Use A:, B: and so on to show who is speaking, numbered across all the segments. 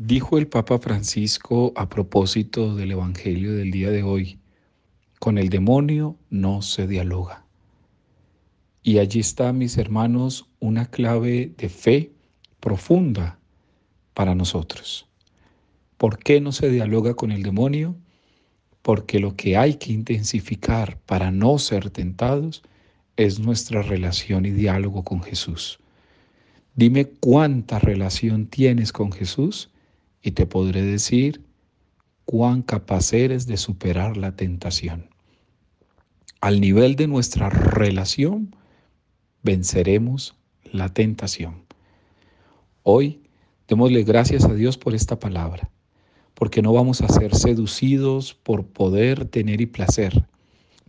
A: Dijo el Papa Francisco a propósito del Evangelio del día de hoy, con el demonio no se dialoga. Y allí está, mis hermanos, una clave de fe profunda para nosotros. ¿Por qué no se dialoga con el demonio? Porque lo que hay que intensificar para no ser tentados es nuestra relación y diálogo con Jesús. Dime cuánta relación tienes con Jesús y te podré decir cuán capaz eres de superar la tentación. Al nivel de nuestra relación, venceremos la tentación. Hoy, démosle gracias a Dios por esta palabra, porque no vamos a ser seducidos por poder, tener y placer,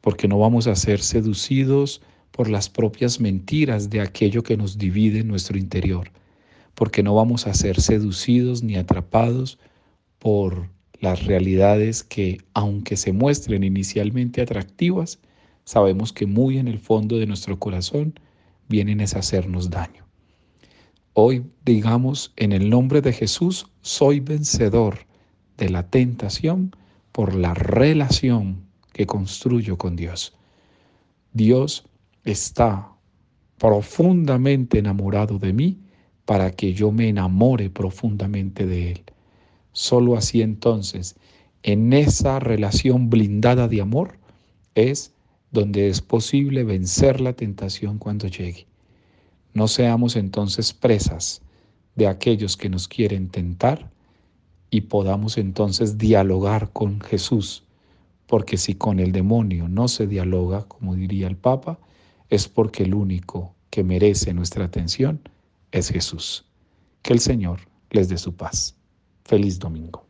A: porque no vamos a ser seducidos por las propias mentiras de aquello que nos divide en nuestro interior porque no vamos a ser seducidos ni atrapados por las realidades que, aunque se muestren inicialmente atractivas, sabemos que muy en el fondo de nuestro corazón vienen a hacernos daño. Hoy digamos, en el nombre de Jesús, soy vencedor de la tentación por la relación que construyo con Dios. Dios está profundamente enamorado de mí para que yo me enamore profundamente de Él. Solo así entonces, en esa relación blindada de amor, es donde es posible vencer la tentación cuando llegue. No seamos entonces presas de aquellos que nos quieren tentar y podamos entonces dialogar con Jesús, porque si con el demonio no se dialoga, como diría el Papa, es porque el único que merece nuestra atención es Jesús. Que el Señor les dé su paz. Feliz domingo.